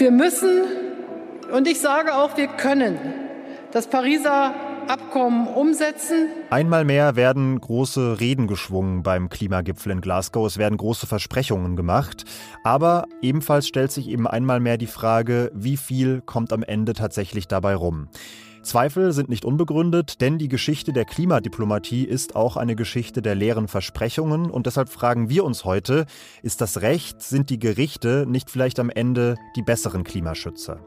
Wir müssen und ich sage auch, wir können das Pariser Abkommen umsetzen. Einmal mehr werden große Reden geschwungen beim Klimagipfel in Glasgow. Es werden große Versprechungen gemacht. Aber ebenfalls stellt sich eben einmal mehr die Frage, wie viel kommt am Ende tatsächlich dabei rum. Zweifel sind nicht unbegründet, denn die Geschichte der Klimadiplomatie ist auch eine Geschichte der leeren Versprechungen und deshalb fragen wir uns heute, ist das Recht, sind die Gerichte nicht vielleicht am Ende die besseren Klimaschützer?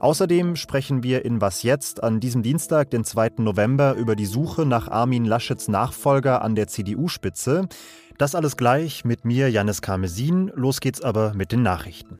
Außerdem sprechen wir in Was jetzt an diesem Dienstag, den 2. November, über die Suche nach Armin Laschets Nachfolger an der CDU-Spitze. Das alles gleich mit mir, Janis Karmesin. Los geht's aber mit den Nachrichten.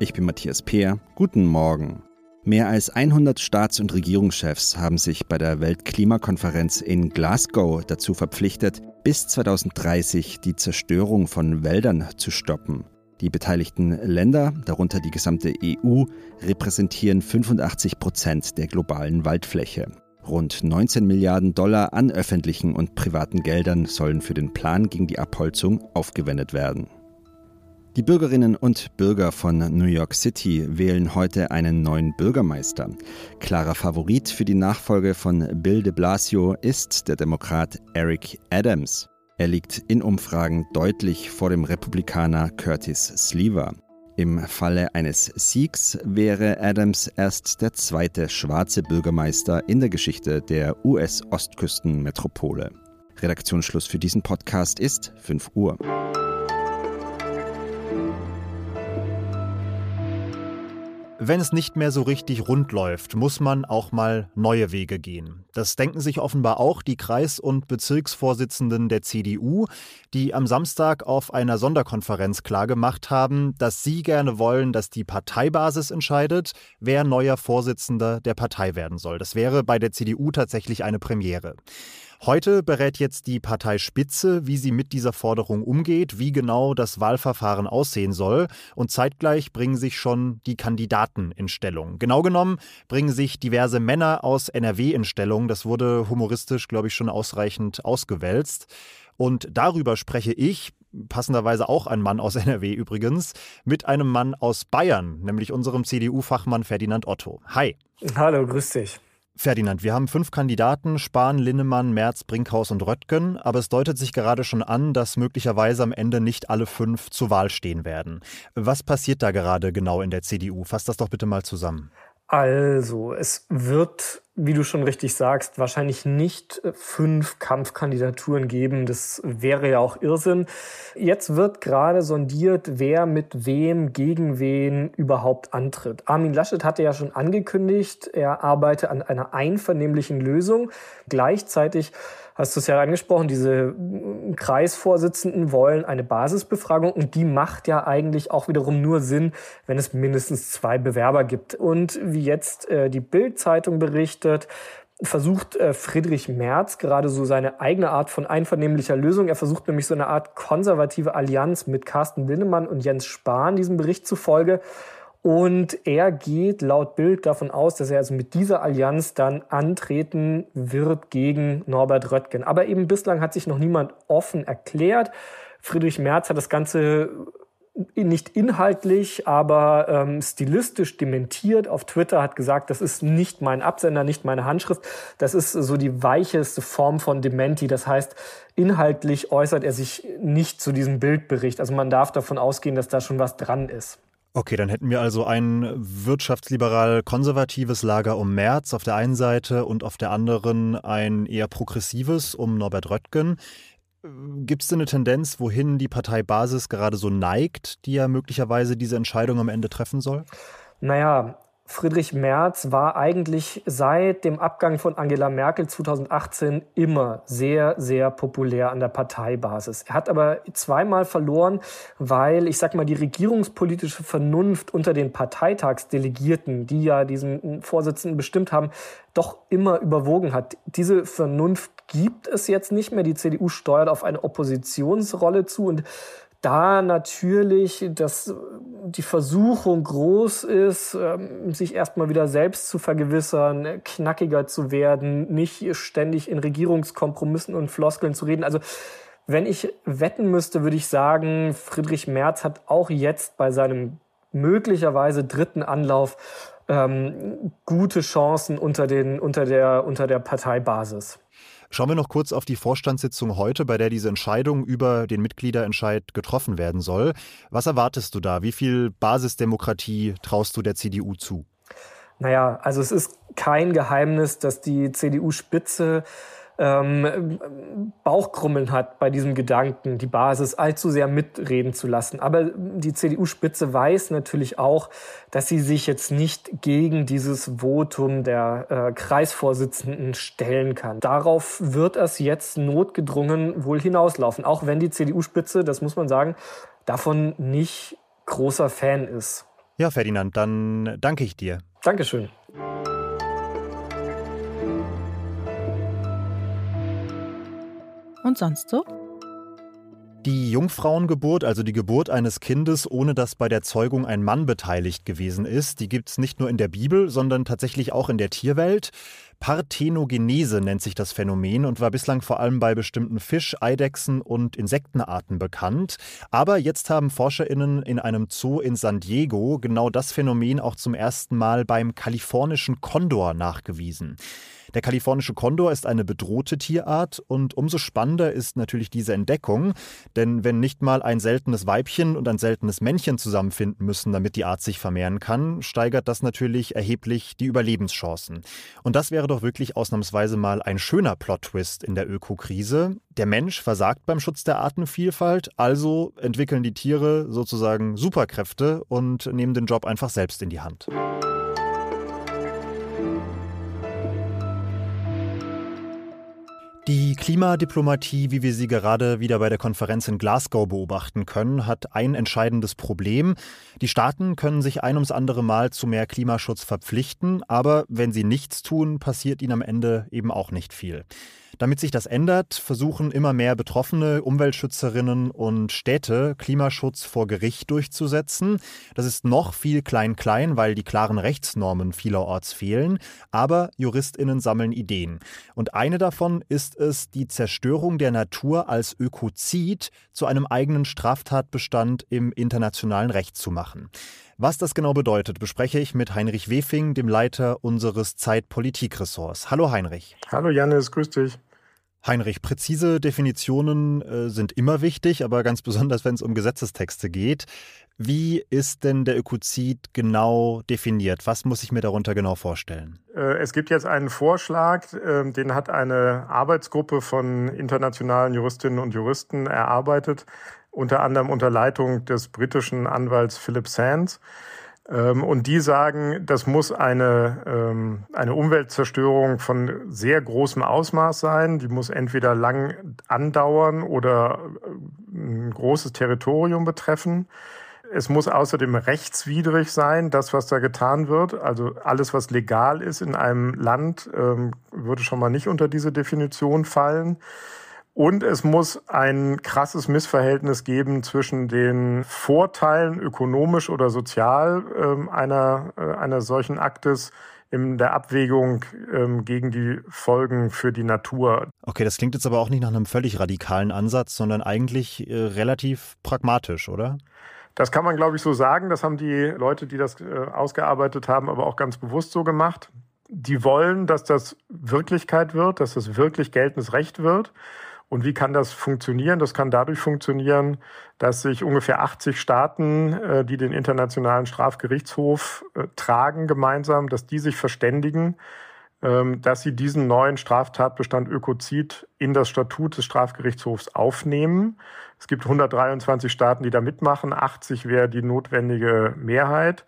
Ich bin Matthias Peer. Guten Morgen. Mehr als 100 Staats- und Regierungschefs haben sich bei der Weltklimakonferenz in Glasgow dazu verpflichtet, bis 2030 die Zerstörung von Wäldern zu stoppen. Die beteiligten Länder, darunter die gesamte EU, repräsentieren 85 Prozent der globalen Waldfläche. Rund 19 Milliarden Dollar an öffentlichen und privaten Geldern sollen für den Plan gegen die Abholzung aufgewendet werden. Die Bürgerinnen und Bürger von New York City wählen heute einen neuen Bürgermeister. Klarer Favorit für die Nachfolge von Bill de Blasio ist der Demokrat Eric Adams. Er liegt in Umfragen deutlich vor dem Republikaner Curtis Sleever. Im Falle eines Siegs wäre Adams erst der zweite schwarze Bürgermeister in der Geschichte der US-Ostküstenmetropole. Redaktionsschluss für diesen Podcast ist 5 Uhr. Wenn es nicht mehr so richtig rund läuft, muss man auch mal neue Wege gehen. Das denken sich offenbar auch die Kreis- und Bezirksvorsitzenden der CDU, die am Samstag auf einer Sonderkonferenz klargemacht haben, dass sie gerne wollen, dass die Parteibasis entscheidet, wer neuer Vorsitzender der Partei werden soll. Das wäre bei der CDU tatsächlich eine Premiere. Heute berät jetzt die Parteispitze, wie sie mit dieser Forderung umgeht, wie genau das Wahlverfahren aussehen soll. Und zeitgleich bringen sich schon die Kandidaten in Stellung. Genau genommen bringen sich diverse Männer aus NRW in Stellung. Das wurde humoristisch, glaube ich, schon ausreichend ausgewälzt. Und darüber spreche ich, passenderweise auch ein Mann aus NRW übrigens, mit einem Mann aus Bayern, nämlich unserem CDU-Fachmann Ferdinand Otto. Hi. Hallo, grüß dich. Ferdinand, wir haben fünf Kandidaten, Spahn, Linnemann, Merz, Brinkhaus und Röttgen, aber es deutet sich gerade schon an, dass möglicherweise am Ende nicht alle fünf zur Wahl stehen werden. Was passiert da gerade genau in der CDU? Fass das doch bitte mal zusammen. Also, es wird, wie du schon richtig sagst, wahrscheinlich nicht äh, fünf Kampfkandidaturen geben. Das wäre ja auch Irrsinn. Jetzt wird gerade sondiert, wer mit wem gegen wen überhaupt antritt. Armin Laschet hatte ja schon angekündigt, er arbeite an einer einvernehmlichen Lösung. Gleichzeitig hast du es ja angesprochen, diese Kreisvorsitzenden wollen eine Basisbefragung und die macht ja eigentlich auch wiederum nur Sinn, wenn es mindestens zwei Bewerber gibt. Und wie jetzt äh, die Bild-Zeitung berichtet, versucht äh, Friedrich Merz gerade so seine eigene Art von einvernehmlicher Lösung. Er versucht nämlich so eine Art konservative Allianz mit Carsten Linnemann und Jens Spahn diesem Bericht zufolge. Und er geht laut Bild davon aus, dass er also mit dieser Allianz dann antreten wird gegen Norbert Röttgen. Aber eben bislang hat sich noch niemand offen erklärt. Friedrich Merz hat das Ganze nicht inhaltlich, aber ähm, stilistisch dementiert. Auf Twitter hat gesagt, das ist nicht mein Absender, nicht meine Handschrift. Das ist so die weicheste Form von Dementi. Das heißt, inhaltlich äußert er sich nicht zu diesem Bildbericht. Also man darf davon ausgehen, dass da schon was dran ist. Okay, dann hätten wir also ein wirtschaftsliberal-konservatives Lager um Merz auf der einen Seite und auf der anderen ein eher progressives um Norbert Röttgen. Gibt es denn eine Tendenz, wohin die Parteibasis gerade so neigt, die ja möglicherweise diese Entscheidung am Ende treffen soll? Naja, Friedrich Merz war eigentlich seit dem Abgang von Angela Merkel 2018 immer sehr, sehr populär an der Parteibasis. Er hat aber zweimal verloren, weil, ich sag mal, die regierungspolitische Vernunft unter den Parteitagsdelegierten, die ja diesen Vorsitzenden bestimmt haben, doch immer überwogen hat. Diese Vernunft gibt es jetzt nicht mehr. Die CDU steuert auf eine Oppositionsrolle zu und da natürlich dass die Versuchung groß ist, ähm, sich erstmal wieder selbst zu vergewissern, knackiger zu werden, nicht ständig in Regierungskompromissen und Floskeln zu reden. Also wenn ich wetten müsste, würde ich sagen, Friedrich Merz hat auch jetzt bei seinem möglicherweise dritten Anlauf ähm, gute Chancen unter, den, unter, der, unter der Parteibasis. Schauen wir noch kurz auf die Vorstandssitzung heute, bei der diese Entscheidung über den Mitgliederentscheid getroffen werden soll. Was erwartest du da? Wie viel Basisdemokratie traust du der CDU zu? Naja, also es ist kein Geheimnis, dass die CDU-Spitze ähm, Bauchkrummeln hat bei diesem Gedanken, die Basis allzu sehr mitreden zu lassen. Aber die CDU-Spitze weiß natürlich auch, dass sie sich jetzt nicht gegen dieses Votum der äh, Kreisvorsitzenden stellen kann. Darauf wird es jetzt notgedrungen wohl hinauslaufen, auch wenn die CDU-Spitze, das muss man sagen, davon nicht großer Fan ist. Ja, Ferdinand, dann danke ich dir. Dankeschön. Und sonst so? Die Jungfrauengeburt, also die Geburt eines Kindes, ohne dass bei der Zeugung ein Mann beteiligt gewesen ist, die gibt es nicht nur in der Bibel, sondern tatsächlich auch in der Tierwelt. Parthenogenese nennt sich das Phänomen und war bislang vor allem bei bestimmten Fisch-, Eidechsen- und Insektenarten bekannt. Aber jetzt haben ForscherInnen in einem Zoo in San Diego genau das Phänomen auch zum ersten Mal beim kalifornischen Kondor nachgewiesen. Der kalifornische Kondor ist eine bedrohte Tierart und umso spannender ist natürlich diese Entdeckung, denn wenn nicht mal ein seltenes Weibchen und ein seltenes Männchen zusammenfinden müssen, damit die Art sich vermehren kann, steigert das natürlich erheblich die Überlebenschancen. Und das wäre doch wirklich ausnahmsweise mal ein schöner Plot-Twist in der Ökokrise. Der Mensch versagt beim Schutz der Artenvielfalt, also entwickeln die Tiere sozusagen Superkräfte und nehmen den Job einfach selbst in die Hand. Klimadiplomatie, wie wir sie gerade wieder bei der Konferenz in Glasgow beobachten können, hat ein entscheidendes Problem. Die Staaten können sich ein ums andere Mal zu mehr Klimaschutz verpflichten, aber wenn sie nichts tun, passiert ihnen am Ende eben auch nicht viel. Damit sich das ändert, versuchen immer mehr Betroffene, Umweltschützerinnen und Städte Klimaschutz vor Gericht durchzusetzen. Das ist noch viel klein-klein, weil die klaren Rechtsnormen vielerorts fehlen. Aber Juristinnen sammeln Ideen. Und eine davon ist es, die Zerstörung der Natur als Ökozid zu einem eigenen Straftatbestand im internationalen Recht zu machen. Was das genau bedeutet, bespreche ich mit Heinrich Wefing, dem Leiter unseres Zeitpolitikressorts. Hallo Heinrich. Hallo Janis, grüß dich. Heinrich, präzise Definitionen äh, sind immer wichtig, aber ganz besonders, wenn es um Gesetzestexte geht. Wie ist denn der Ökozid genau definiert? Was muss ich mir darunter genau vorstellen? Äh, es gibt jetzt einen Vorschlag, ähm, den hat eine Arbeitsgruppe von internationalen Juristinnen und Juristen erarbeitet unter anderem unter Leitung des britischen Anwalts Philip Sands. Ähm, und die sagen, das muss eine, ähm, eine Umweltzerstörung von sehr großem Ausmaß sein. Die muss entweder lang andauern oder äh, ein großes Territorium betreffen. Es muss außerdem rechtswidrig sein, das, was da getan wird. Also alles, was legal ist in einem Land, ähm, würde schon mal nicht unter diese Definition fallen. Und es muss ein krasses Missverhältnis geben zwischen den Vorteilen ökonomisch oder sozial ähm, einer, äh, einer solchen Aktes in der Abwägung ähm, gegen die Folgen für die Natur. Okay, das klingt jetzt aber auch nicht nach einem völlig radikalen Ansatz, sondern eigentlich äh, relativ pragmatisch, oder? Das kann man, glaube ich, so sagen. Das haben die Leute, die das äh, ausgearbeitet haben, aber auch ganz bewusst so gemacht. Die wollen, dass das Wirklichkeit wird, dass das wirklich geltendes Recht wird. Und wie kann das funktionieren? Das kann dadurch funktionieren, dass sich ungefähr 80 Staaten, äh, die den Internationalen Strafgerichtshof äh, tragen gemeinsam, dass die sich verständigen, ähm, dass sie diesen neuen Straftatbestand Ökozid in das Statut des Strafgerichtshofs aufnehmen. Es gibt 123 Staaten, die da mitmachen. 80 wäre die notwendige Mehrheit.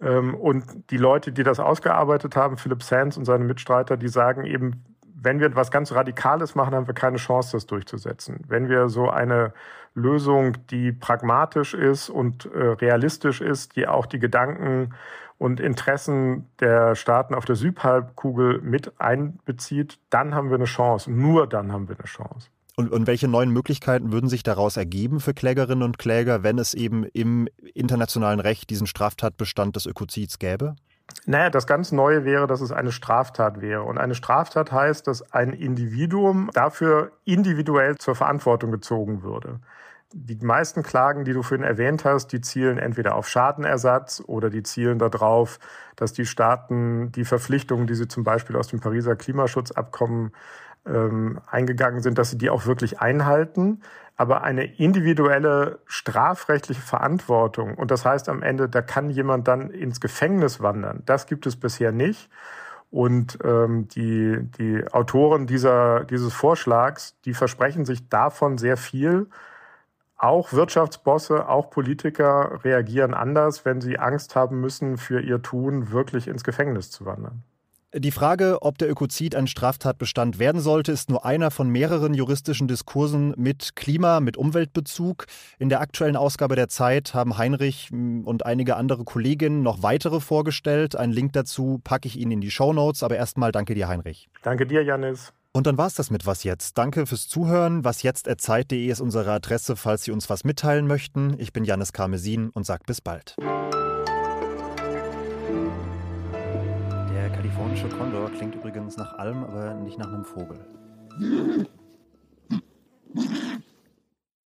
Ähm, und die Leute, die das ausgearbeitet haben, Philip Sands und seine Mitstreiter, die sagen eben, wenn wir etwas ganz Radikales machen, haben wir keine Chance, das durchzusetzen. Wenn wir so eine Lösung, die pragmatisch ist und äh, realistisch ist, die auch die Gedanken und Interessen der Staaten auf der Südhalbkugel mit einbezieht, dann haben wir eine Chance. Nur dann haben wir eine Chance. Und, und welche neuen Möglichkeiten würden sich daraus ergeben für Klägerinnen und Kläger, wenn es eben im internationalen Recht diesen Straftatbestand des Ökozids gäbe? Naja, das ganz Neue wäre, dass es eine Straftat wäre. Und eine Straftat heißt, dass ein Individuum dafür individuell zur Verantwortung gezogen würde. Die meisten Klagen, die du vorhin erwähnt hast, die zielen entweder auf Schadenersatz oder die zielen darauf, dass die Staaten die Verpflichtungen, die sie zum Beispiel aus dem Pariser Klimaschutzabkommen ähm, eingegangen sind, dass sie die auch wirklich einhalten. Aber eine individuelle strafrechtliche Verantwortung, und das heißt am Ende, da kann jemand dann ins Gefängnis wandern, das gibt es bisher nicht. Und ähm, die, die Autoren dieser, dieses Vorschlags, die versprechen sich davon sehr viel. Auch Wirtschaftsbosse, auch Politiker reagieren anders, wenn sie Angst haben müssen, für ihr Tun wirklich ins Gefängnis zu wandern. Die Frage, ob der Ökozid ein Straftatbestand werden sollte, ist nur einer von mehreren juristischen Diskursen mit Klima, mit Umweltbezug. In der aktuellen Ausgabe der Zeit haben Heinrich und einige andere Kolleginnen noch weitere vorgestellt. Einen Link dazu packe ich Ihnen in die Show Notes. Aber erstmal danke dir, Heinrich. Danke dir, Janis. Und dann war es das mit Was Jetzt. Danke fürs Zuhören. wasjetzt.zeit.de ist unsere Adresse, falls Sie uns was mitteilen möchten. Ich bin Janis Karmesin und sage bis bald. kalifornische Kondor klingt übrigens nach allem, aber nicht nach einem Vogel.